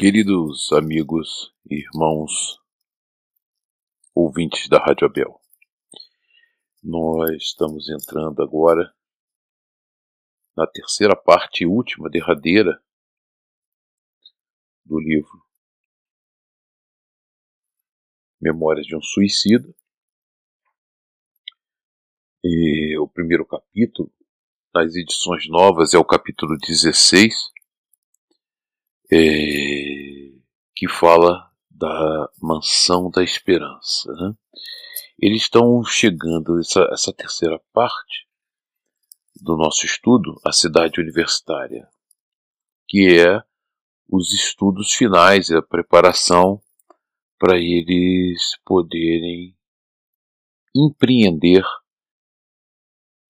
Queridos amigos, irmãos, ouvintes da Rádio Abel, nós estamos entrando agora na terceira parte última, derradeira, do livro Memórias de um Suicida. E o primeiro capítulo, nas edições novas, é o capítulo 16 é, que fala da mansão da esperança. Né? Eles estão chegando, essa, essa terceira parte do nosso estudo, a cidade universitária, que é os estudos finais, a preparação para eles poderem empreender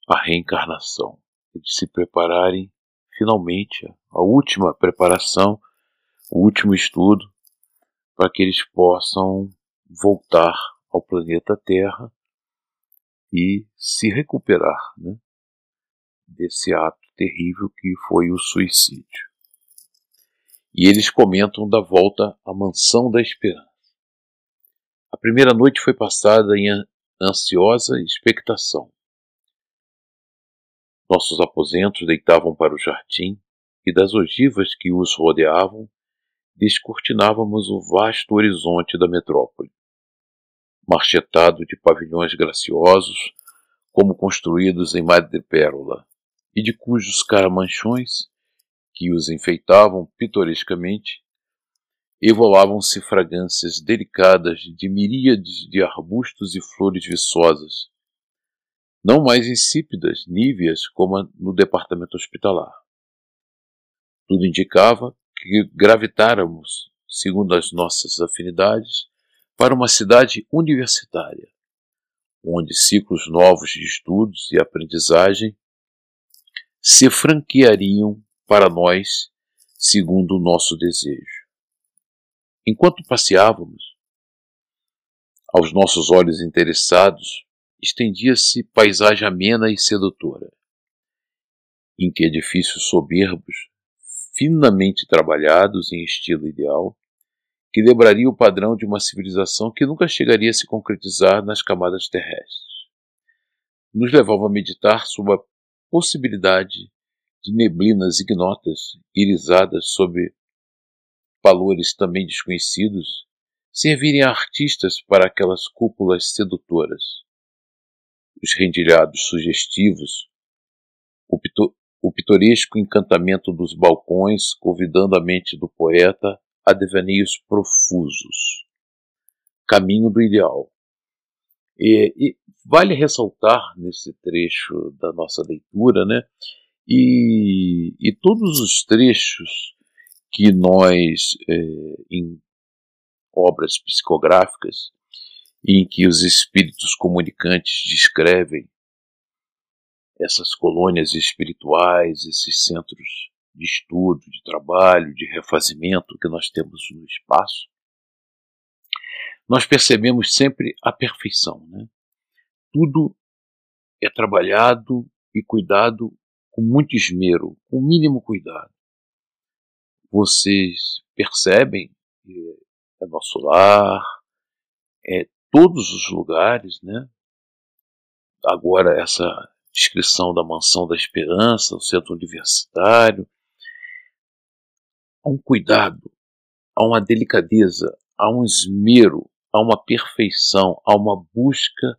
a reencarnação, eles se prepararem finalmente a última preparação o último estudo para que eles possam voltar ao planeta Terra e se recuperar né, desse ato terrível que foi o suicídio. E eles comentam da volta à mansão da esperança. A primeira noite foi passada em ansiosa expectação. Nossos aposentos deitavam para o jardim e das ogivas que os rodeavam descortinávamos o vasto horizonte da metrópole, marchetado de pavilhões graciosos, como construídos em madrepérola, e de cujos caramanchões, que os enfeitavam pitorescamente, evolavam-se fragrâncias delicadas de miríades de arbustos e flores viçosas, não mais insípidas, níveas como no departamento hospitalar. Tudo indicava que gravitáramos, segundo as nossas afinidades, para uma cidade universitária, onde ciclos novos de estudos e aprendizagem se franqueariam para nós segundo o nosso desejo. Enquanto passeávamos, aos nossos olhos interessados, estendia-se paisagem amena e sedutora, em que edifícios soberbos finamente trabalhados em estilo ideal, que lembraria o padrão de uma civilização que nunca chegaria a se concretizar nas camadas terrestres. Nos levava a meditar sobre a possibilidade de neblinas ignotas, irisadas sobre valores também desconhecidos, servirem a artistas para aquelas cúpulas sedutoras. Os rendilhados sugestivos, o pitoresco encantamento dos balcões, convidando a mente do poeta a devaneios profusos. Caminho do ideal. E, e, vale ressaltar nesse trecho da nossa leitura, né? E, e todos os trechos que nós, é, em obras psicográficas, em que os espíritos comunicantes descrevem essas colônias espirituais, esses centros de estudo, de trabalho, de refazimento que nós temos no espaço, nós percebemos sempre a perfeição. Né? Tudo é trabalhado e cuidado com muito esmero, com o mínimo cuidado. Vocês percebem que é nosso lar, é todos os lugares, né? Agora essa descrição da Mansão da Esperança, o centro universitário. Há um cuidado, há uma delicadeza, há um esmero, há uma perfeição, há uma busca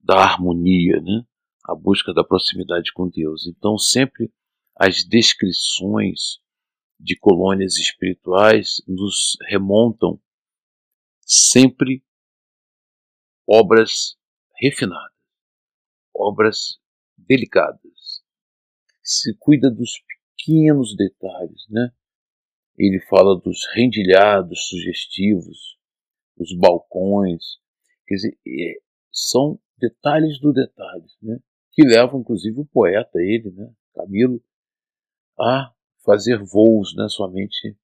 da harmonia, né? a busca da proximidade com Deus. Então, sempre as descrições de colônias espirituais nos remontam sempre obras refinadas, obras delicadas. Se cuida dos pequenos detalhes, né? Ele fala dos rendilhados sugestivos, os balcões, quer dizer, é, são detalhes do detalhe, né? Que levam, inclusive, o poeta, ele, né? Camilo, a fazer voos, né? Sua mente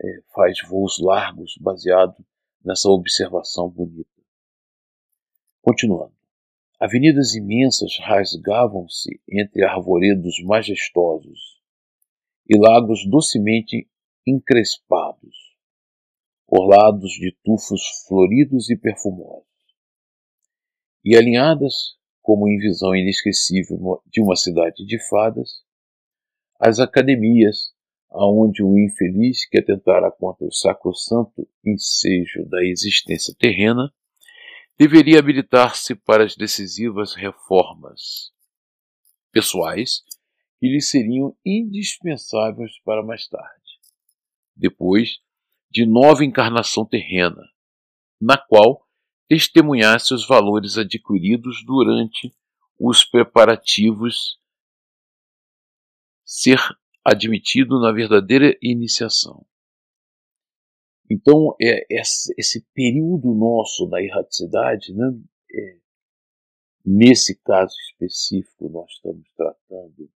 é, faz voos largos baseado nessa observação bonita. Continuando. Avenidas imensas rasgavam-se entre arvoredos majestosos e lagos docemente encrespados, orlados de tufos floridos e perfumosos. E alinhadas, como em visão inesquecível de uma cidade de fadas, as academias, aonde o infeliz que atentara contra o sacrosanto ensejo da existência terrena, deveria habilitar-se para as decisivas reformas pessoais que lhe seriam indispensáveis para mais tarde, depois de nova encarnação terrena, na qual testemunhasse os valores adquiridos durante os preparativos ser admitido na verdadeira iniciação. Então, é, esse período nosso da erraticidade, né, é, nesse caso específico, nós estamos tratando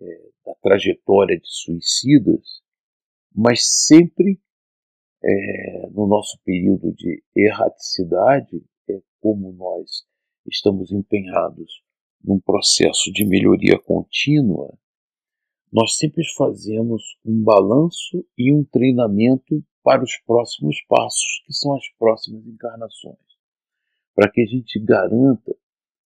é, da trajetória de suicidas, mas sempre é, no nosso período de erraticidade, é como nós estamos empenhados num processo de melhoria contínua, nós sempre fazemos um balanço e um treinamento para os próximos passos, que são as próximas encarnações, para que a gente garanta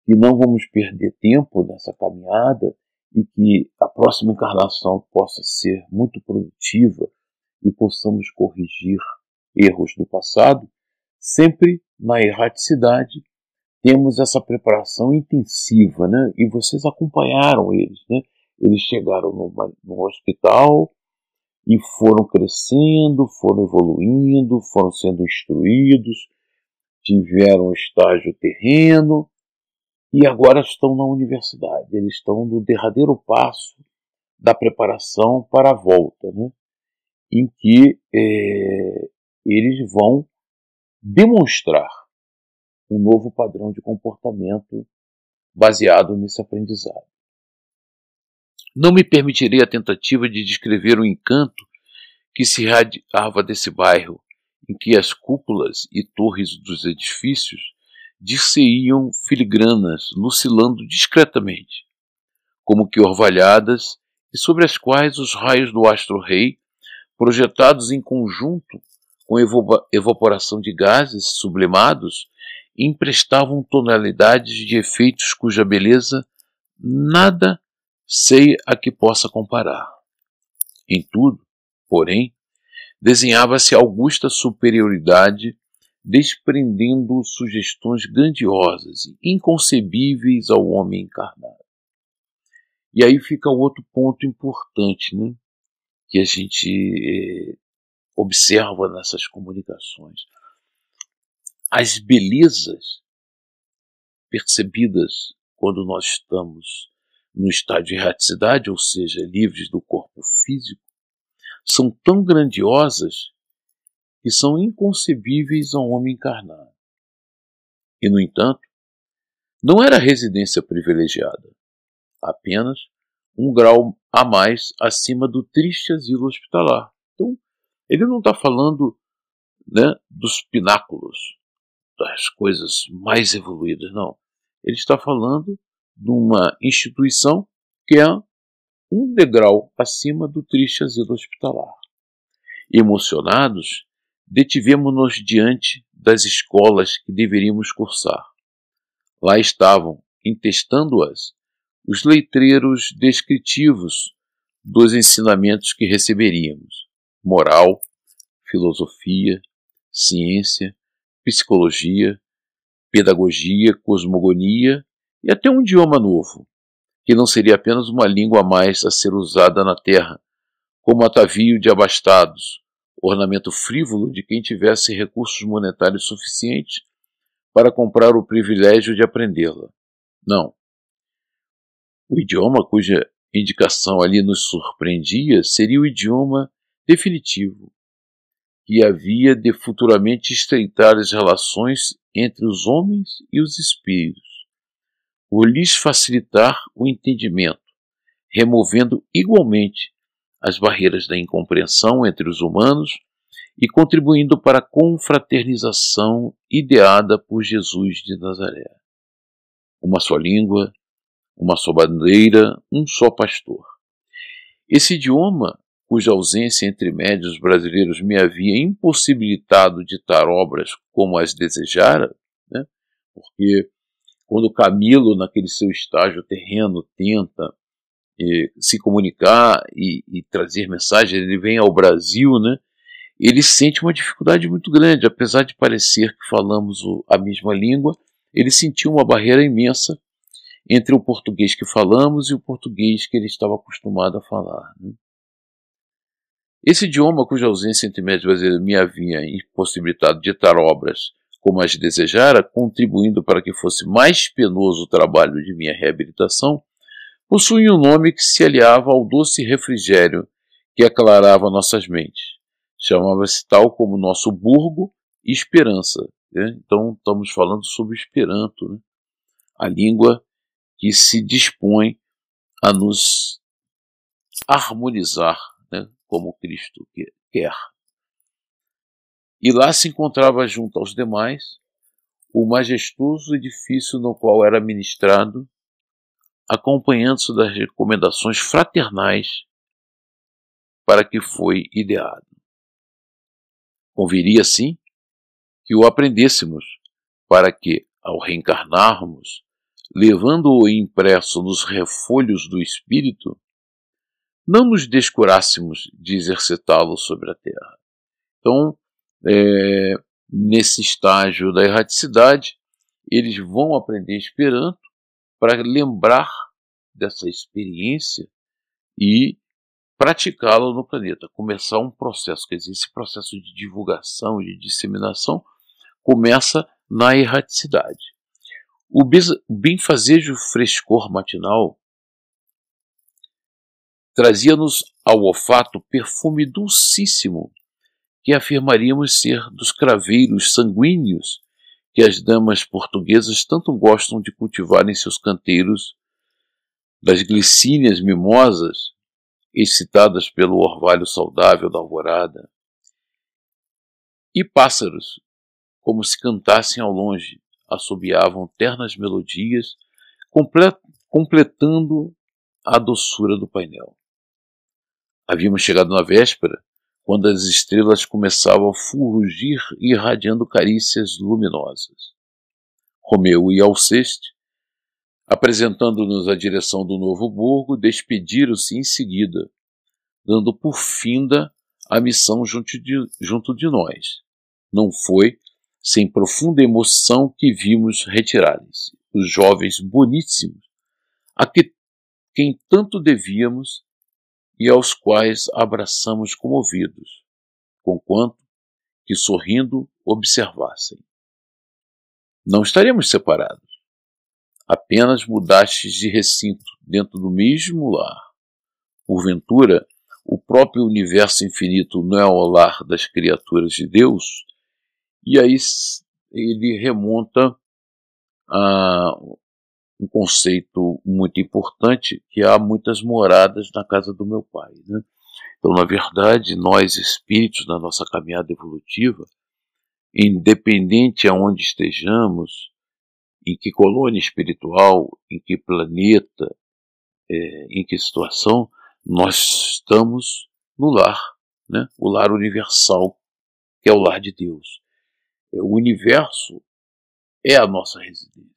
que não vamos perder tempo nessa caminhada e que a próxima encarnação possa ser muito produtiva e possamos corrigir erros do passado, sempre na erraticidade temos essa preparação intensiva, né? E vocês acompanharam eles, né? Eles chegaram no, no hospital e foram crescendo, foram evoluindo, foram sendo instruídos, tiveram estágio terreno e agora estão na universidade. Eles estão no derradeiro passo da preparação para a volta, né? em que é, eles vão demonstrar um novo padrão de comportamento baseado nesse aprendizado. Não me permitirei a tentativa de descrever o encanto que se irradiava desse bairro, em que as cúpulas e torres dos edifícios dir-se-iam filigranas, lucilando discretamente, como que orvalhadas, e sobre as quais os raios do astro-rei projetados em conjunto com evaporação de gases sublimados, emprestavam tonalidades de efeitos cuja beleza nada sei a que possa comparar. Em tudo, porém, desenhava-se augusta superioridade, desprendendo sugestões grandiosas e inconcebíveis ao homem encarnado. E aí fica outro ponto importante, né? que a gente eh, observa nessas comunicações. As belezas percebidas quando nós estamos no estado de erraticidade, ou seja, livres do corpo físico, são tão grandiosas que são inconcebíveis a um homem encarnado. E, no entanto, não era residência privilegiada, apenas um grau a mais acima do triste asilo hospitalar. Então, ele não está falando né, dos pináculos, das coisas mais evoluídas, não. Ele está falando de uma instituição que é um degrau acima do triste asilo hospitalar. Emocionados, detivemos-nos diante das escolas que deveríamos cursar. Lá estavam, intestando-as, os letreiros descritivos dos ensinamentos que receberíamos: moral, filosofia, ciência, psicologia, pedagogia, cosmogonia e até um idioma novo, que não seria apenas uma língua a mais a ser usada na terra, como atavio de abastados, ornamento frívolo de quem tivesse recursos monetários suficientes para comprar o privilégio de aprendê-la. Não. O idioma cuja indicação ali nos surpreendia seria o idioma definitivo, que havia de futuramente estreitar as relações entre os homens e os espíritos, por lhes facilitar o entendimento, removendo igualmente as barreiras da incompreensão entre os humanos e contribuindo para a confraternização ideada por Jesus de Nazaré. Uma só língua, uma só bandeira, um só pastor. Esse idioma cuja ausência entre médios brasileiros me havia impossibilitado ditar obras como as desejara, né? porque quando Camilo, naquele seu estágio terreno, tenta eh, se comunicar e, e, trazer mensagens, ele vem ao Brasil, né? ele sente uma dificuldade muito grande, apesar de parecer que falamos a mesma língua, ele sentiu uma barreira imensa entre o português que falamos e o português que ele estava acostumado a falar. Né? Esse idioma, cuja ausência entre médios brasileiros me havia impossibilitado de ditar obras como as desejara, contribuindo para que fosse mais penoso o trabalho de minha reabilitação, possuía um nome que se aliava ao doce refrigério que aclarava nossas mentes. Chamava-se tal como nosso burgo esperança. Né? Então estamos falando sobre Esperanto, né? a língua que se dispõe a nos harmonizar né? como Cristo quer. E lá se encontrava junto aos demais o majestoso edifício no qual era ministrado, acompanhando-se das recomendações fraternais para que foi ideado. Conviria, sim, que o aprendêssemos, para que, ao reencarnarmos, levando-o impresso nos refolhos do espírito, não nos descurássemos de exercitá-lo sobre a terra. Então, é, nesse estágio da erraticidade, eles vão aprender Esperanto para lembrar dessa experiência e praticá-la no planeta, começar um processo, quer dizer, esse processo de divulgação, de disseminação, começa na erraticidade. O benfazejo frescor matinal trazia-nos ao olfato perfume dulcíssimo que afirmaríamos ser dos craveiros sanguíneos que as damas portuguesas tanto gostam de cultivar em seus canteiros, das glicínias mimosas, excitadas pelo orvalho saudável da alvorada, e pássaros, como se cantassem ao longe, assobiavam ternas melodias, completando a doçura do painel. Havíamos chegado na véspera, quando as estrelas começavam a fulgir irradiando carícias luminosas. Romeu e Alceste, apresentando-nos a direção do novo burgo, despediram-se em seguida, dando por finda a missão junto de, junto de nós. Não foi sem profunda emoção que vimos retirarem-se os jovens boníssimos, a que, quem tanto devíamos e aos quais abraçamos comovidos, conquanto que sorrindo observassem. Não estaremos separados. Apenas mudastes de recinto dentro do mesmo lar. Porventura, o próprio universo infinito não é o lar das criaturas de Deus? E aí ele remonta a um conceito muito importante que há muitas moradas na casa do meu pai. Né? Então, na verdade, nós espíritos na nossa caminhada evolutiva, independente aonde estejamos, em que colônia espiritual, em que planeta, é, em que situação, nós estamos no lar, né? o lar universal, que é o lar de Deus. O universo é a nossa residência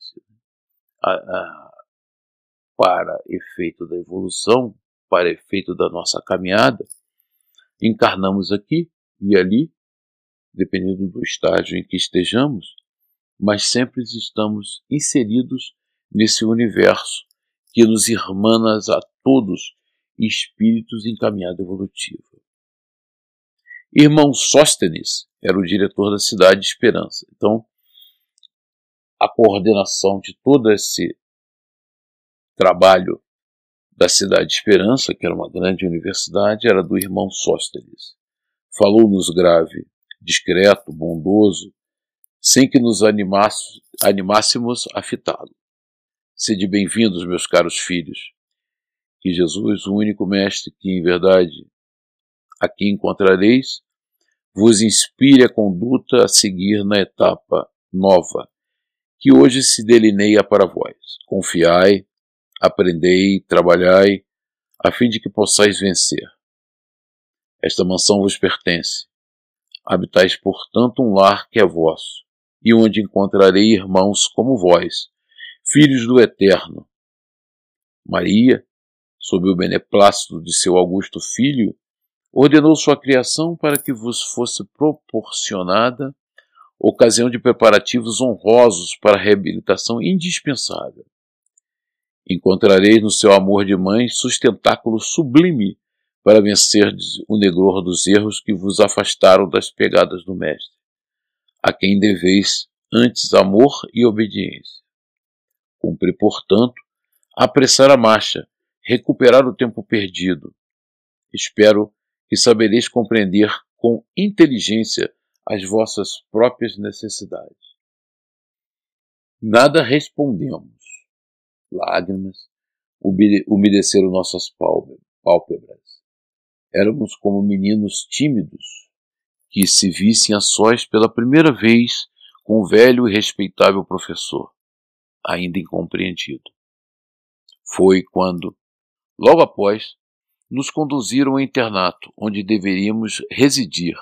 para efeito da evolução, para efeito da nossa caminhada, encarnamos aqui e ali, dependendo do estágio em que estejamos, mas sempre estamos inseridos nesse universo que nos irmanas a todos espíritos em caminhada evolutiva. Irmão Sóstenes era o diretor da cidade de Esperança. Então, a coordenação de todo esse trabalho da Cidade de Esperança, que era uma grande universidade, era do irmão Sóstenes. Falou-nos grave, discreto, bondoso, sem que nos animássemos a fitá-lo. Sede bem-vindos, meus caros filhos. Que Jesus, o único Mestre que, em verdade, aqui encontrareis, vos inspire a conduta a seguir na etapa nova que hoje se delineia para vós. Confiai, aprendei, trabalhai, a fim de que possais vencer. Esta mansão vos pertence. Habitais, portanto, um lar que é vosso, e onde encontrarei irmãos como vós, filhos do Eterno. Maria, sob o beneplácito de seu augusto filho, ordenou sua criação para que vos fosse proporcionada ocasião de preparativos honrosos para a reabilitação indispensável. Encontrareis no seu amor de mãe sustentáculo sublime para vencer o negror dos erros que vos afastaram das pegadas do Mestre, a quem deveis antes amor e obediência. Cumpre, portanto, apressar a marcha, recuperar o tempo perdido. Espero que sabereis compreender com inteligência as vossas próprias necessidades. Nada respondemos. Lágrimas umedeceram nossas pálpebras. Éramos como meninos tímidos que se vissem a sós pela primeira vez com o velho e respeitável professor, ainda incompreendido. Foi quando, logo após, nos conduziram ao internato onde deveríamos residir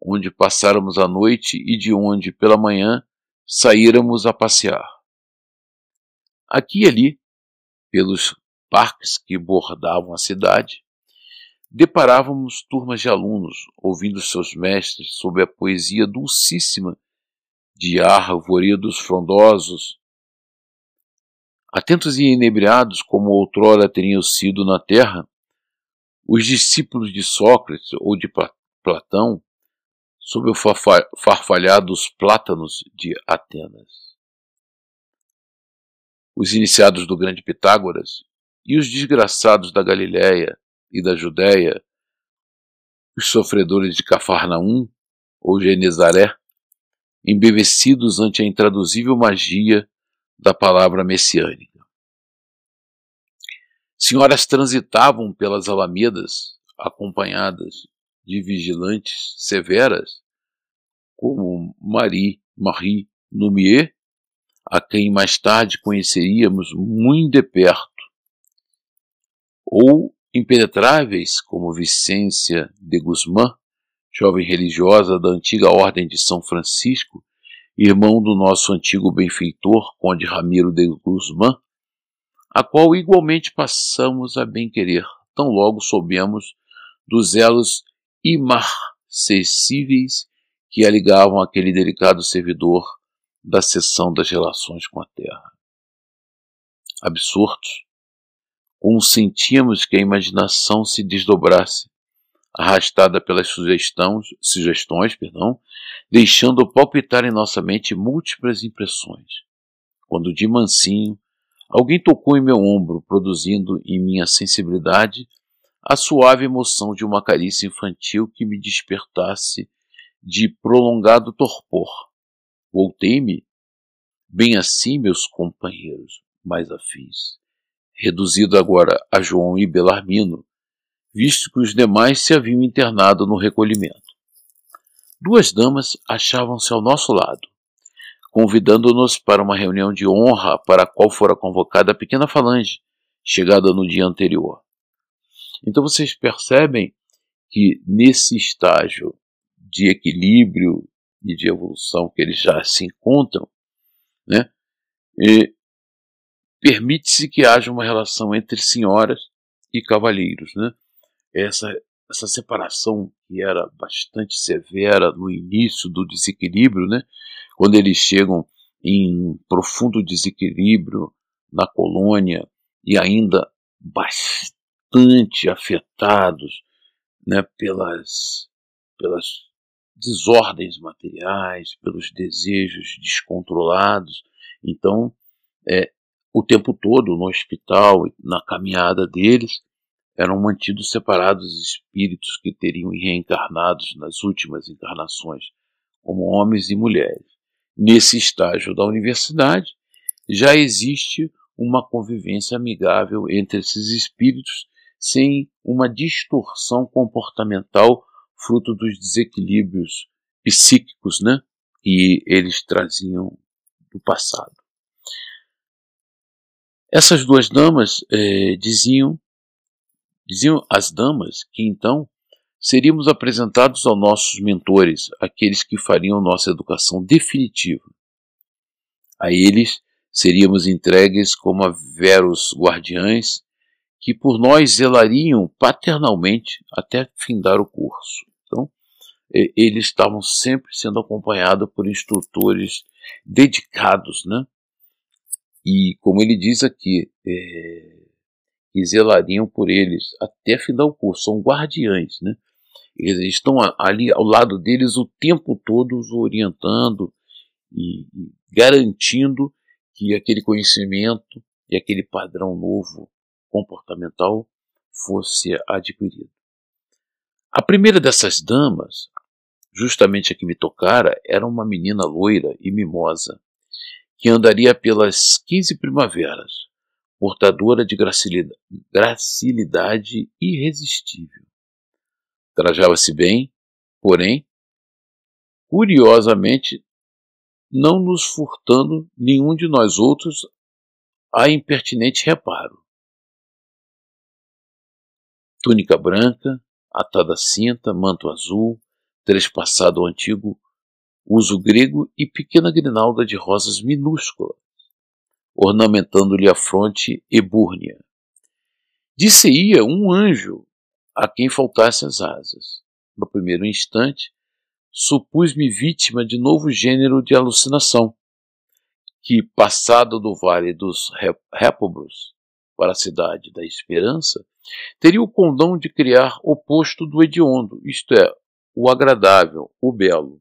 onde passáramos a noite e de onde, pela manhã, saíramos a passear. Aqui e ali, pelos parques que bordavam a cidade, deparávamos turmas de alunos ouvindo seus mestres sob a poesia dulcíssima de arvoredos frondosos. Atentos e inebriados como outrora teriam sido na terra, os discípulos de Sócrates ou de Platão sob o farfalhar dos plátanos de Atenas. Os iniciados do grande Pitágoras e os desgraçados da Galiléia e da Judéia, os sofredores de Cafarnaum ou Genezaré, embevecidos ante a intraduzível magia da palavra messiânica. Senhoras transitavam pelas alamedas, acompanhadas de vigilantes severas, como Marie Marie Lumière, a quem mais tarde conheceríamos muito de perto, ou impenetráveis como Vicência de Guzmán, jovem religiosa da antiga Ordem de São Francisco, irmão do nosso antigo benfeitor, Conde Ramiro de Guzmán, a qual igualmente passamos a bem-querer, tão logo soubemos dos elos imarcessíveis que a ligavam àquele delicado servidor da seção das relações com a terra. Absortos, como sentíamos que a imaginação se desdobrasse, arrastada pelas sugestões, sugestões perdão, deixando palpitar em nossa mente múltiplas impressões. Quando de mansinho, alguém tocou em meu ombro, produzindo em minha sensibilidade a suave emoção de uma carícia infantil que me despertasse de prolongado torpor. Voltei-me, bem assim, meus companheiros mais afins, reduzido agora a João e Belarmino, visto que os demais se haviam internado no recolhimento. Duas damas achavam-se ao nosso lado, convidando-nos para uma reunião de honra para a qual fora convocada a pequena falange, chegada no dia anterior. Então vocês percebem que nesse estágio de equilíbrio e de evolução que eles já se encontram, né, permite-se que haja uma relação entre senhoras e cavalheiros. Né? Essa, essa separação que era bastante severa no início do desequilíbrio, né, quando eles chegam em profundo desequilíbrio na colônia e ainda bastante bastante afetados né, pelas, pelas desordens materiais, pelos desejos descontrolados. Então, é, o tempo todo no hospital, na caminhada deles, eram mantidos separados espíritos que teriam reencarnados nas últimas encarnações, como homens e mulheres. Nesse estágio da universidade, já existe uma convivência amigável entre esses espíritos sem uma distorção comportamental fruto dos desequilíbrios psíquicos né, que eles traziam do passado. Essas duas damas eh, diziam, diziam as damas que então seríamos apresentados aos nossos mentores, aqueles que fariam nossa educação definitiva. A eles seríamos entregues como a veros guardiães que por nós zelariam paternalmente até findar o curso. Então, eles estavam sempre sendo acompanhados por instrutores dedicados, né? E como ele diz aqui, é, que zelariam por eles até findar o curso, são guardiães, né? Eles estão ali ao lado deles o tempo todo os orientando e, e garantindo que aquele conhecimento e aquele padrão novo comportamental fosse adquirido. A primeira dessas damas, justamente a que me tocara, era uma menina loira e mimosa, que andaria pelas quinze primaveras, portadora de gracilidade irresistível. Trajava-se bem, porém, curiosamente, não nos furtando nenhum de nós outros a impertinente reparo. Túnica branca, atada cinta, manto azul, trespassado antigo uso grego e pequena grinalda de rosas minúsculas, ornamentando-lhe a fronte ebúrnea. Disse-ia um anjo a quem faltassem as asas. No primeiro instante, supus-me vítima de novo gênero de alucinação, que, passado do vale dos Répobros para a cidade da Esperança, teria o condão de criar o posto do hediondo, isto é, o agradável, o belo.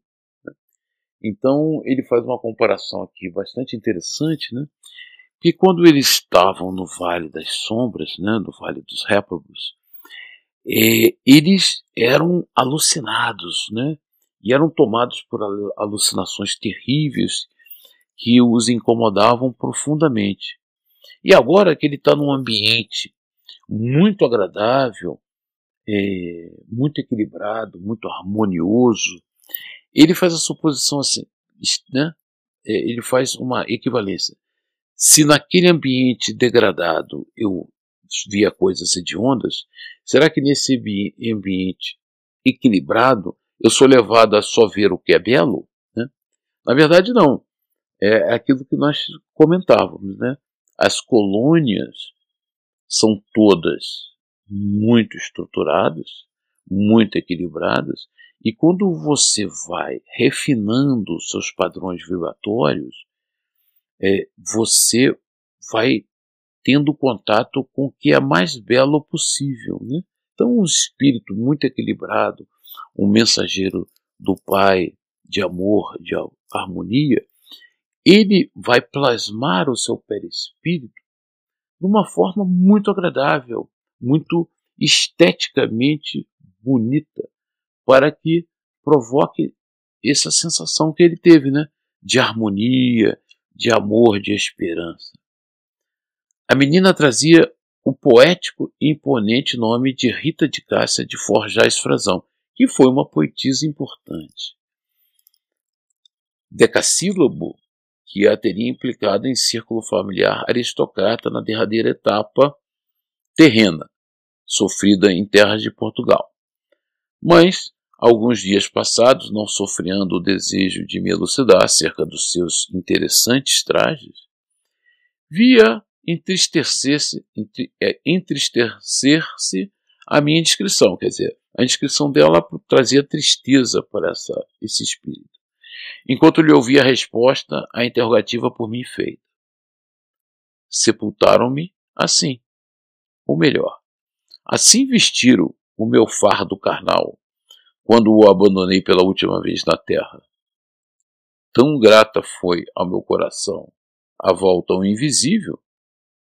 Então ele faz uma comparação aqui bastante interessante, né? Que quando eles estavam no Vale das Sombras, né, no Vale dos Réprobos, é, eles eram alucinados, né? E eram tomados por alucinações terríveis que os incomodavam profundamente. E agora que ele está num ambiente muito agradável, é, muito equilibrado, muito harmonioso, ele faz a suposição assim, né? É, ele faz uma equivalência. Se naquele ambiente degradado eu via coisas hediondas, será que nesse ambiente equilibrado eu sou levado a só ver o que é belo? Né? Na verdade, não. É aquilo que nós comentávamos. Né? As colônias são todas muito estruturadas, muito equilibradas, e quando você vai refinando seus padrões vibratórios, é, você vai tendo contato com o que é mais belo possível. Né? Então, um espírito muito equilibrado, um mensageiro do Pai de amor, de harmonia, ele vai plasmar o seu perispírito de uma forma muito agradável, muito esteticamente bonita para que provoque essa sensação que ele teve, né? De harmonia, de amor, de esperança. A menina trazia o poético e imponente nome de Rita de Cássia de Forjais Frazão, que foi uma poetisa importante. Decassílabo, que a teria implicado em círculo familiar aristocrata na derradeira etapa terrena, sofrida em terras de Portugal. Mas Alguns dias passados, não sofrendo o desejo de me elucidar acerca dos seus interessantes trajes, via entristecer-se é, entristecer a minha inscrição, quer dizer, a inscrição dela trazia tristeza para essa, esse espírito, enquanto lhe ouvia a resposta à interrogativa por mim feita. Sepultaram-me assim, ou melhor, assim vestiram o meu fardo carnal, quando o abandonei pela última vez na terra. Tão grata foi ao meu coração a volta ao invisível,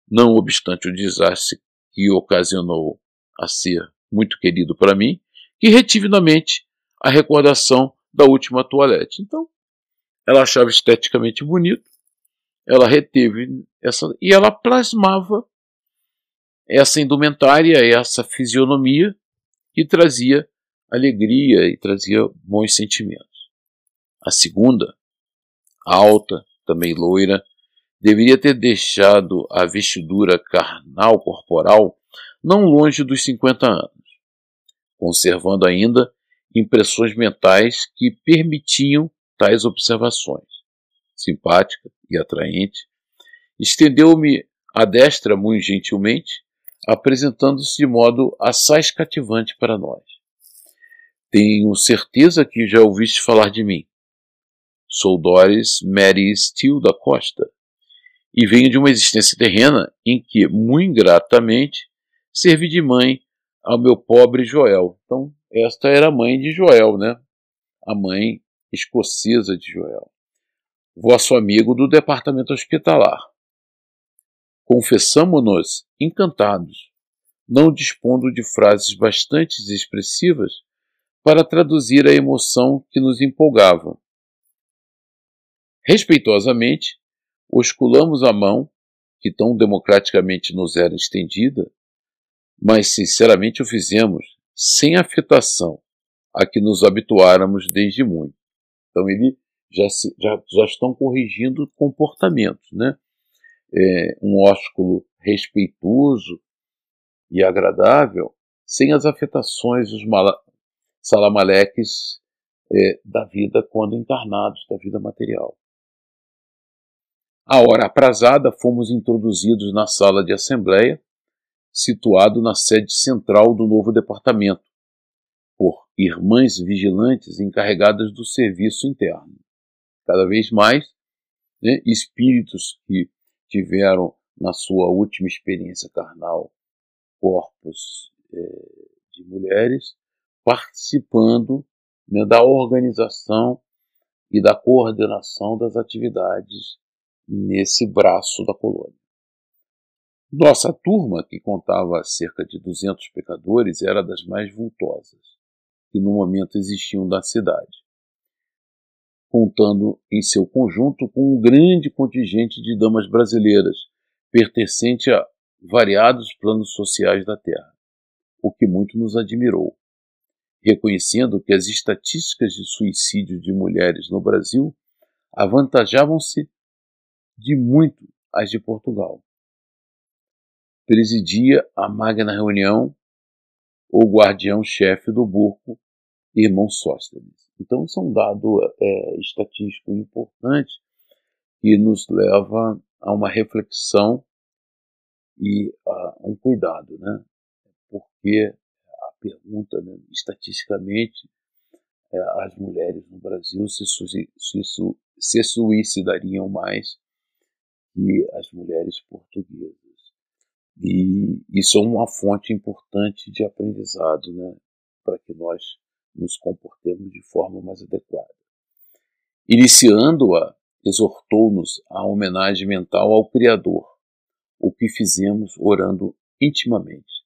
não obstante o desastre que ocasionou a ser muito querido para mim, que retive na mente a recordação da última toalete. Então, ela achava esteticamente bonito, ela reteve essa e ela plasmava essa indumentária, essa fisionomia que trazia alegria e trazia bons sentimentos. A segunda, alta, também loira, deveria ter deixado a vestidura carnal corporal não longe dos 50 anos. conservando ainda impressões mentais que permitiam tais observações. Simpática e atraente, estendeu-me a destra muito gentilmente, apresentando-se de modo assaz cativante para nós. Tenho certeza que já ouviste falar de mim. Sou Doris Mary Steele da Costa e venho de uma existência terrena em que, muito ingratamente, servi de mãe ao meu pobre Joel. Então, esta era a mãe de Joel, né? A mãe escocesa de Joel. Vosso amigo do departamento hospitalar. Confessamo-nos encantados, não dispondo de frases bastante expressivas para traduzir a emoção que nos empolgava. Respeitosamente, osculamos a mão, que tão democraticamente nos era estendida, mas sinceramente o fizemos sem afetação a que nos habituáramos desde muito. Então ele já, se, já, já estão corrigindo comportamentos, né? É, um ósculo respeitoso e agradável, sem as afetações, os salamaleques é, da vida quando encarnados, da vida material. A hora aprazada, fomos introduzidos na sala de assembleia, situado na sede central do novo departamento, por irmãs vigilantes encarregadas do serviço interno. Cada vez mais, né, espíritos que tiveram na sua última experiência carnal corpos é, de mulheres participando né, da organização e da coordenação das atividades nesse braço da colônia. Nossa turma, que contava cerca de 200 pecadores, era das mais vultosas que no momento existiam da cidade, contando em seu conjunto com um grande contingente de damas brasileiras, pertencente a variados planos sociais da Terra, o que muito nos admirou reconhecendo que as estatísticas de suicídio de mulheres no Brasil avantajavam-se de muito as de Portugal. Presidia a magna reunião o guardião-chefe do burco, irmão Sóstenes. Então, isso é um dado é, estatístico importante que nos leva a uma reflexão e a um cuidado, né? Porque pergunta, né, estatisticamente, é, as mulheres no Brasil se, se, se suicidariam mais que as mulheres portuguesas. E isso é uma fonte importante de aprendizado, né, para que nós nos comportemos de forma mais adequada. Iniciando-a, exortou-nos a homenagem mental ao Criador, o que fizemos orando intimamente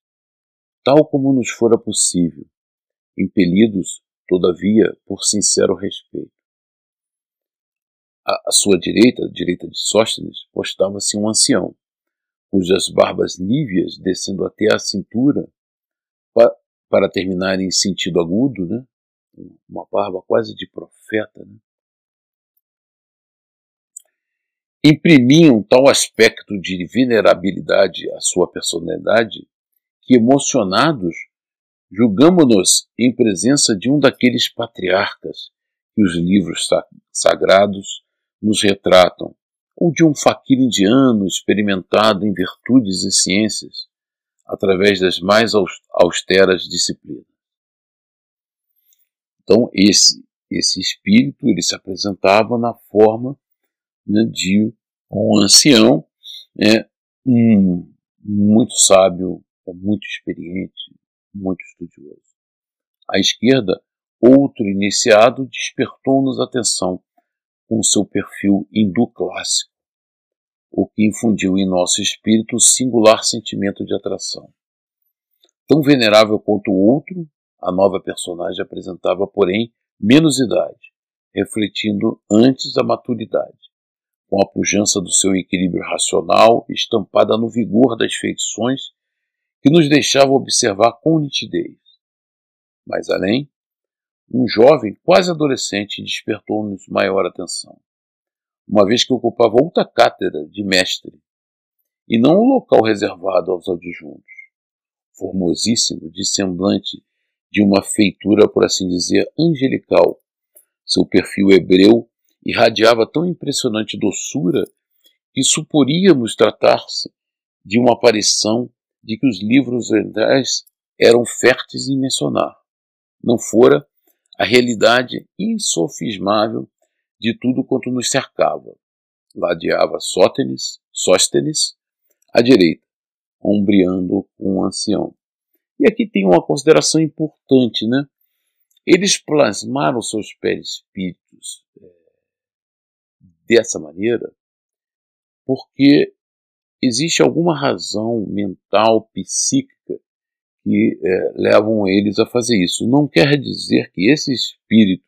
tal como nos fora possível, impelidos, todavia, por sincero respeito. À, sua direita, à direita de Sóstenes, postava-se um ancião, cujas barbas níveas, descendo até a cintura, pa, para terminar em sentido agudo, né? uma barba quase de profeta, né? imprimiam tal aspecto de venerabilidade à sua personalidade que, emocionados, julgamos-nos em presença de um daqueles patriarcas que os livros sagrados nos retratam, ou de um faquir indiano experimentado em virtudes e ciências, através das mais austeras disciplinas. Então, esse, esse espírito ele se apresentava na forma né, de um ancião, né, um, muito sábio, é muito experiente, muito estudioso. À esquerda, outro iniciado despertou-nos atenção com seu perfil hindu clássico, o que infundiu em nosso espírito singular sentimento de atração. Tão venerável quanto o outro, a nova personagem apresentava, porém, menos idade, refletindo antes a maturidade, com a pujança do seu equilíbrio racional estampada no vigor das feições que nos deixava observar com nitidez. Mais além, um jovem quase adolescente despertou-nos maior atenção, uma vez que ocupava outra cátedra de mestre, e não o local reservado aos adjuntos. Formosíssimo, de semblante de uma feitura, por assim dizer, angelical. Seu perfil hebreu irradiava tão impressionante doçura que suporíamos tratar-se de uma aparição de que os livros orientais eram férteis em mencionar. Não fora a realidade insofismável de tudo quanto nos cercava. Ladeava Sótenes, Sóstenes, à direita, ombreando um ancião. E aqui tem uma consideração importante, né? Eles plasmaram seus perispíritos é, dessa maneira porque existe alguma razão mental, psíquica, que é, levam eles a fazer isso. Não quer dizer que esse espírito,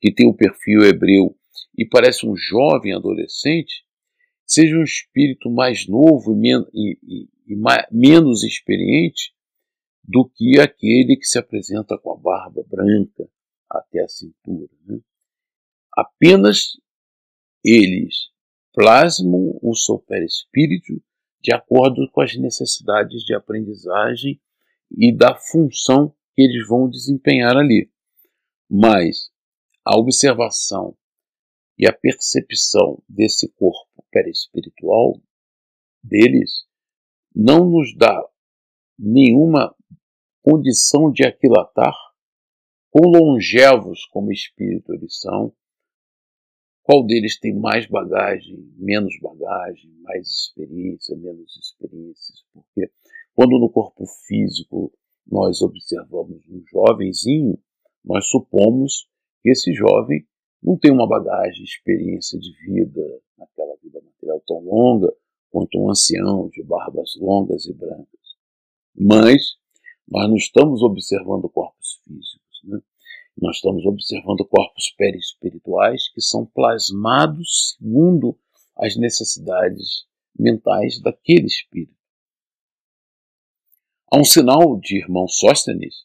que tem o perfil hebreu e parece um jovem adolescente, seja um espírito mais novo e, men e, e, e mais, menos experiente do que aquele que se apresenta com a barba branca até a cintura. Né? Apenas eles plasmam o seu perispírito de acordo com as necessidades de aprendizagem e da função que eles vão desempenhar ali. Mas a observação e a percepção desse corpo perispiritual deles não nos dá nenhuma condição de aquilatar quão longevos como espírito eles são, qual deles tem mais bagagem, menos bagagem, mais experiência, menos experiências? Porque quando no corpo físico nós observamos um jovenzinho, nós supomos que esse jovem não tem uma bagagem, experiência de vida naquela vida material tão longa quanto um ancião de barbas longas e brancas. Mas nós não estamos observando corpos físicos, né? Nós estamos observando corpos perispirituais que são plasmados segundo as necessidades mentais daquele espírito. A um sinal de irmão Sóstenes,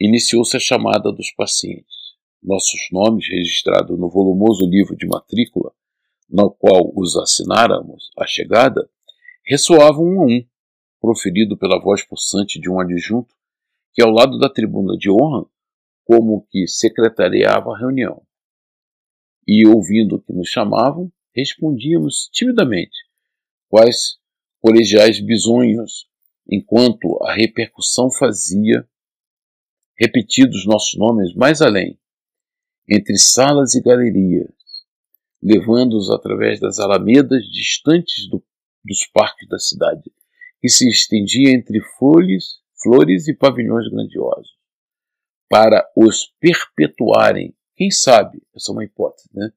iniciou-se a chamada dos pacientes. Nossos nomes, registrados no volumoso livro de matrícula, no qual os assináramos à chegada, ressoavam um a um, proferido pela voz possante de um adjunto que, ao lado da tribuna de honra, como que secretariava a reunião. E, ouvindo que nos chamavam, respondíamos timidamente, quais colegiais bisonhos, enquanto a repercussão fazia repetidos nossos nomes mais além, entre salas e galerias, levando-os através das alamedas distantes do, dos parques da cidade, que se estendia entre folhas, flores e pavilhões grandiosos para os perpetuarem, quem sabe, essa é uma hipótese, né?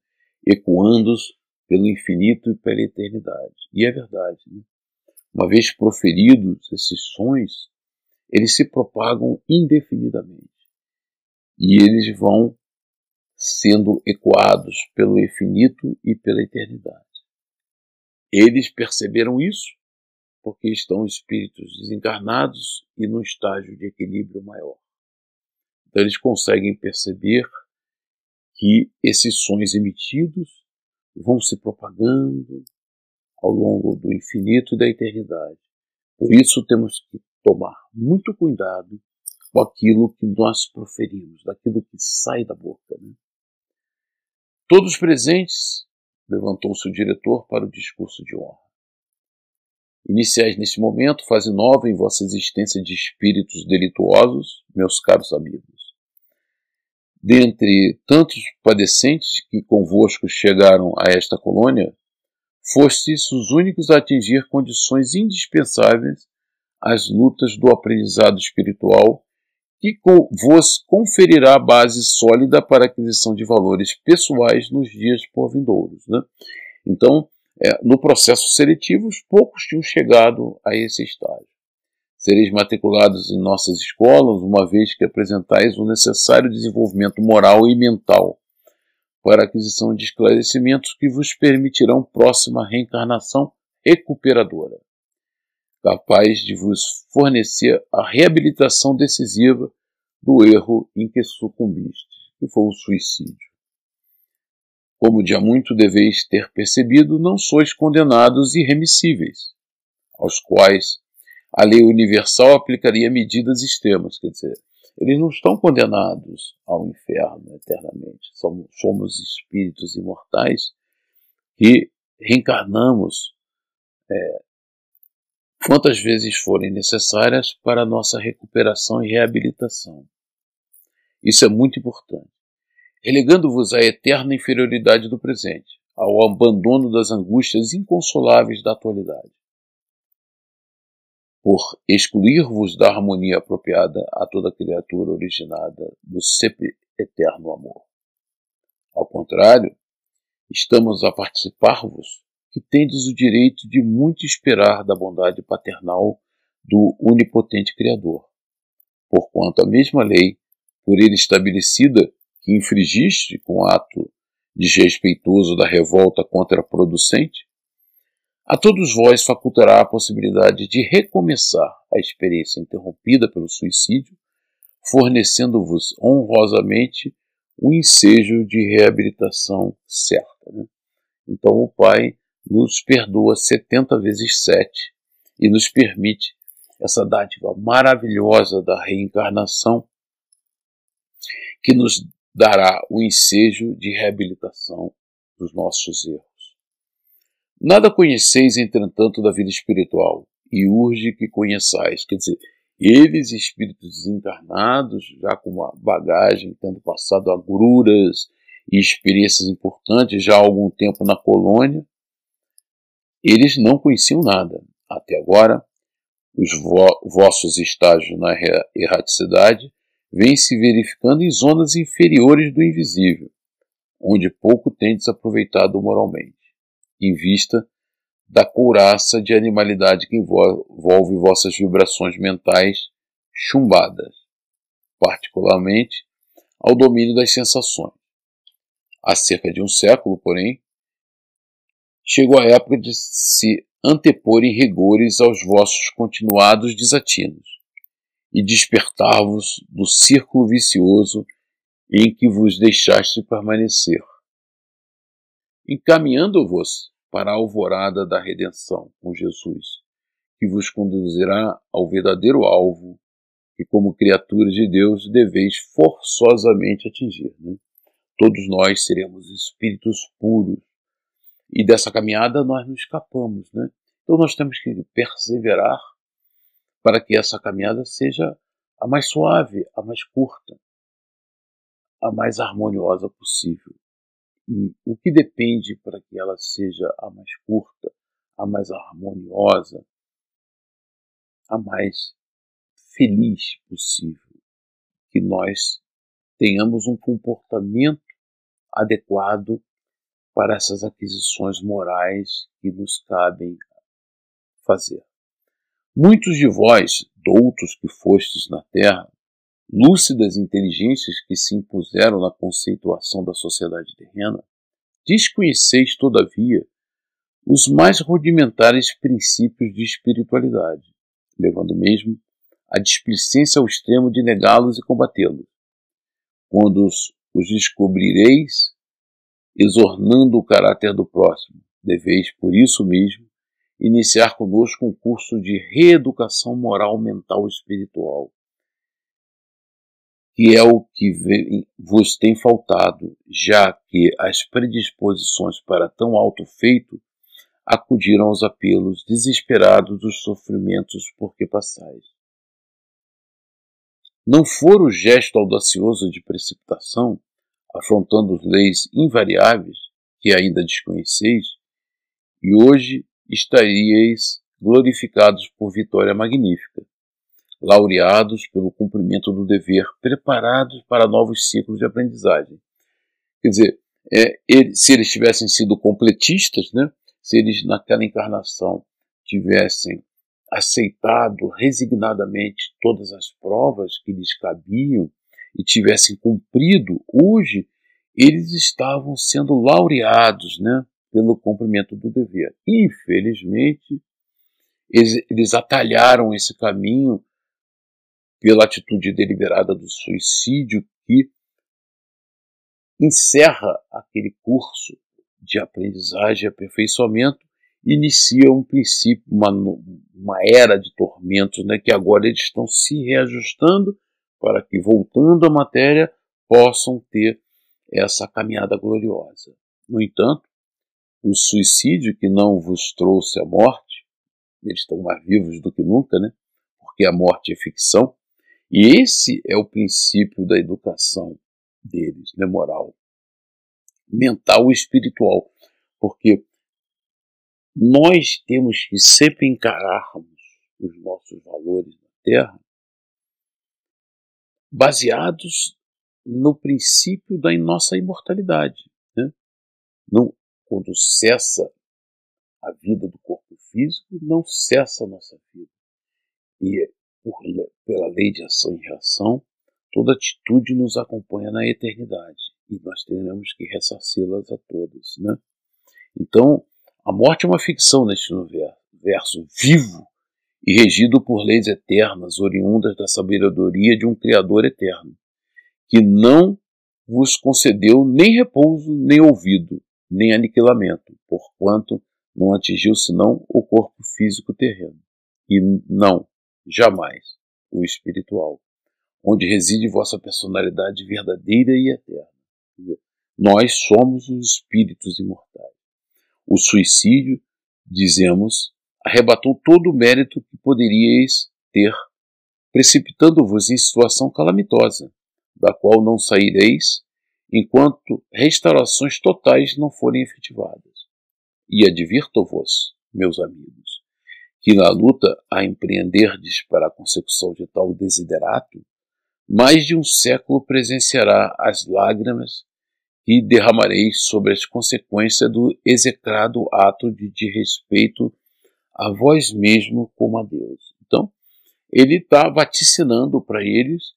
ecoando-os pelo infinito e pela eternidade. E é verdade. Né? Uma vez proferidos esses sons, eles se propagam indefinidamente. E eles vão sendo ecoados pelo infinito e pela eternidade. Eles perceberam isso porque estão espíritos desencarnados e num estágio de equilíbrio maior. Então eles conseguem perceber que esses sons emitidos vão se propagando ao longo do infinito e da eternidade. Por isso temos que tomar muito cuidado com aquilo que nós proferimos, daquilo que sai da boca. Né? Todos presentes, levantou-se o diretor para o discurso de honra. Iniciais neste momento fase nova em vossa existência de espíritos delituosos, meus caros amigos dentre tantos padecentes que convosco chegaram a esta colônia, fostes os únicos a atingir condições indispensáveis às lutas do aprendizado espiritual que vos conferirá base sólida para a aquisição de valores pessoais nos dias por vindouros. Né? Então, é, no processo seletivo, poucos tinham chegado a esse estágio. Sereis matriculados em nossas escolas, uma vez que apresentais o necessário desenvolvimento moral e mental para aquisição de esclarecimentos que vos permitirão próxima reencarnação recuperadora, capaz de vos fornecer a reabilitação decisiva do erro em que sucumbiste, que foi o suicídio. Como de há muito deveis ter percebido, não sois condenados irremissíveis, aos quais a lei universal aplicaria medidas extremas, quer dizer, eles não estão condenados ao inferno eternamente. Somos, somos espíritos imortais que reencarnamos é, quantas vezes forem necessárias para a nossa recuperação e reabilitação. Isso é muito importante. Relegando-vos à eterna inferioridade do presente, ao abandono das angústias inconsoláveis da atualidade. Por excluir-vos da harmonia apropriada a toda criatura originada do sempre eterno amor. Ao contrário, estamos a participar-vos que tendes o direito de muito esperar da bondade paternal do onipotente Criador, porquanto a mesma lei, por ele estabelecida, que infringiste com ato desrespeitoso da revolta contraproducente, a todos vós facultará a possibilidade de recomeçar a experiência interrompida pelo suicídio, fornecendo-vos honrosamente um ensejo de reabilitação certa. Né? Então o Pai nos perdoa 70 vezes 7 e nos permite essa dádiva maravilhosa da reencarnação que nos dará o ensejo de reabilitação dos nossos erros. Nada conheceis, entretanto, da vida espiritual, e urge que conheçais. Quer dizer, eles, espíritos desencarnados, já com uma bagagem, tendo passado agruras e experiências importantes já há algum tempo na colônia, eles não conheciam nada. Até agora, os vo vossos estágios na erraticidade vêm se verificando em zonas inferiores do invisível, onde pouco tendes aproveitado moralmente, em vista da couraça de animalidade que envolve vossas vibrações mentais chumbadas, particularmente ao domínio das sensações. Há cerca de um século, porém, chegou a época de se antepor em rigores aos vossos continuados desatinos e despertar-vos do círculo vicioso em que vos deixaste permanecer, encaminhando-vos para a alvorada da redenção com Jesus, que vos conduzirá ao verdadeiro alvo que, como criaturas de Deus, deveis forçosamente atingir. Né? Todos nós seremos espíritos puros, e dessa caminhada nós não escapamos, né? Então nós temos que perseverar para que essa caminhada seja a mais suave, a mais curta, a mais harmoniosa possível. E o que depende para que ela seja a mais curta, a mais harmoniosa, a mais feliz possível, que nós tenhamos um comportamento adequado para essas aquisições morais que nos cabem fazer. Muitos de vós, doutos que fostes na terra, lúcidas inteligências que se impuseram na conceituação da sociedade terrena, desconheceis, todavia, os mais rudimentares princípios de espiritualidade, levando mesmo a displicência ao extremo de negá-los e combatê-los. Quando os, os descobrireis, exornando o caráter do próximo. Deveis, por isso mesmo, iniciar conosco um curso de reeducação moral, mental e espiritual, que é o que vos tem faltado, já que as predisposições para tão alto feito acudiram aos apelos desesperados dos sofrimentos por que passais. Não for o gesto audacioso de precipitação, afrontando leis invariáveis que ainda desconheceis, e hoje estaríeis glorificados por vitória magnífica, laureados pelo cumprimento do dever, preparados para novos ciclos de aprendizagem. Quer dizer, é, ele, se eles tivessem sido completistas, né, se eles naquela encarnação tivessem aceitado resignadamente todas as provas que lhes cabiam e tivessem cumprido, hoje eles estavam sendo laureados né, pelo cumprimento do dever. Infelizmente, eles, eles atalharam esse caminho pela atitude deliberada do suicídio que encerra aquele curso de aprendizagem e aperfeiçoamento inicia um princípio, uma, uma era de tormentos, né, que agora eles estão se reajustando para que, voltando à matéria, possam ter essa caminhada gloriosa. No entanto, o suicídio que não vos trouxe a morte, eles estão mais vivos do que nunca, né? Porque a morte é ficção. E esse é o princípio da educação deles, né, moral, mental e espiritual. Porque nós temos que sempre encararmos os nossos valores na Terra baseados no princípio da nossa imortalidade. Né? Não, quando cessa a vida do corpo físico, não cessa a nossa vida. E por, pela lei de ação e reação, toda atitude nos acompanha na eternidade e nós teremos que ressarci-las a todas. Né? Então, a morte é uma ficção neste universo vivo e regido por leis eternas, oriundas da sabedoria de um Criador eterno, que não vos concedeu nem repouso, nem ouvido, nem aniquilamento, porquanto não atingiu senão o corpo físico terreno, e não, jamais, o espiritual, onde reside vossa personalidade verdadeira e eterna. Nós somos os espíritos imortais. O suicídio, dizemos, arrebatou todo o mérito que poderíeis ter, precipitando-vos em situação calamitosa, da qual não saireis enquanto restaurações totais não forem efetivadas. E advirto-vos, meus amigos, que na luta a empreenderdes para a consecução de tal desiderato, mais de um século presenciará as lágrimas que derramareis sobre as consequências do execrado ato de, de respeito a vós mesmo como a Deus. Então, ele está vaticinando para eles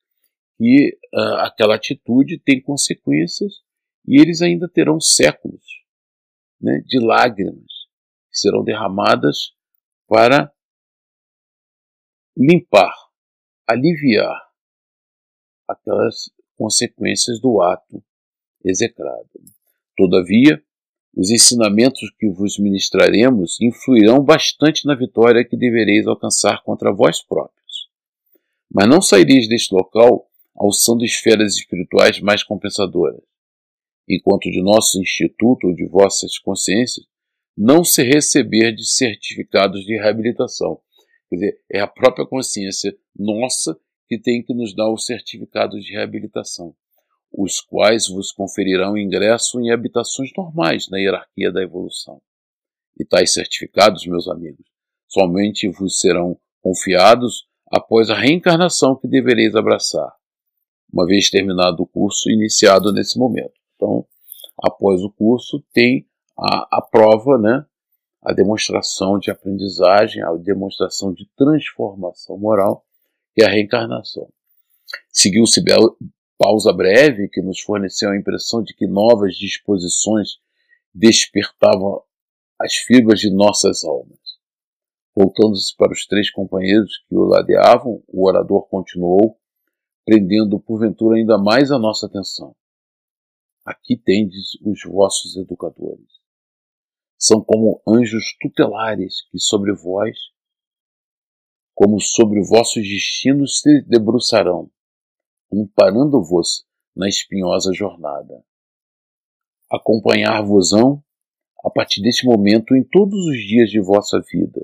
que uh, aquela atitude tem consequências e eles ainda terão séculos né, de lágrimas que serão derramadas para limpar, aliviar aquelas consequências do ato execrado. Todavia, os ensinamentos que vos ministraremos influirão bastante na vitória que devereis alcançar contra vós próprios. Mas não saireis deste local alçando esferas espirituais mais compensadoras, enquanto de nosso instituto ou de vossas consciências não se receber de certificados de reabilitação. Quer dizer, é a própria consciência nossa que tem que nos dar os certificados de reabilitação os quais vos conferirão ingresso em habitações normais na hierarquia da evolução. E tais certificados, meus amigos, somente vos serão confiados após a reencarnação que devereis abraçar, uma vez terminado o curso iniciado nesse momento. Então, após o curso, tem a, a prova, né? a demonstração de aprendizagem, a demonstração de transformação moral, que é a reencarnação. Seguiu-se pausa breve que nos forneceu a impressão de que novas disposições despertavam as fibras de nossas almas. Voltando-se para os três companheiros que o ladeavam, o orador continuou, prendendo porventura ainda mais a nossa atenção. Aqui tendes os vossos educadores. São como anjos tutelares que sobre vós, como sobre vossos destinos se debruçarão, amparando-vos na espinhosa jornada. Acompanhar-vos-ão a partir deste momento em todos os dias de vossa vida,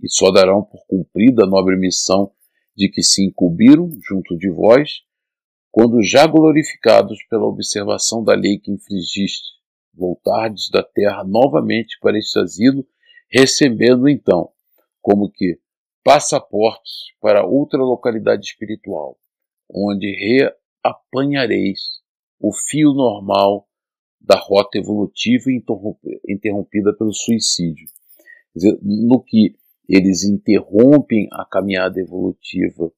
e só darão por cumprida a nobre missão de que se incumbiram junto de vós, quando já glorificados pela observação da lei que infringiste, voltardes da terra novamente para este asilo, recebendo então, como que passaportes para outra localidade espiritual, onde reapanhareis o fio normal da rota evolutiva interrompida pelo suicídio. No que eles interrompem a caminhada evolutiva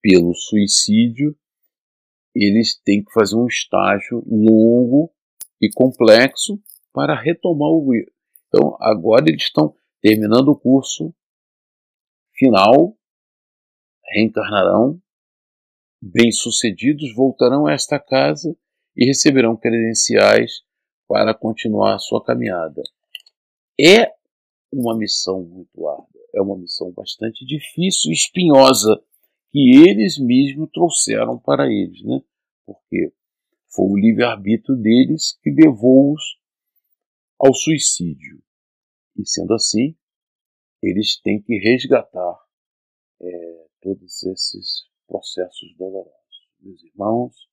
pelo suicídio, eles têm que fazer um estágio longo e complexo para retomar o. Então, agora eles estão terminando o curso final, reencarnarão bem-sucedidos voltarão a esta casa e receberão credenciais para continuar a sua caminhada. É uma missão muito árdua, é uma missão bastante difícil e espinhosa que eles mesmos trouxeram para eles, né? Porque foi o livre-arbítrio deles que levou-os ao suicídio. E sendo assim, eles têm que resgatar é, todos esses processos dolorosos. Meus irmãos,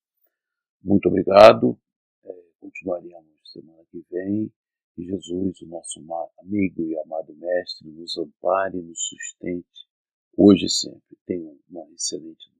muito obrigado. É, continuaremos semana que vem. Que Jesus, o nosso amigo e amado Mestre, nos ampare nos sustente hoje e sempre. Tenham uma excelente noite.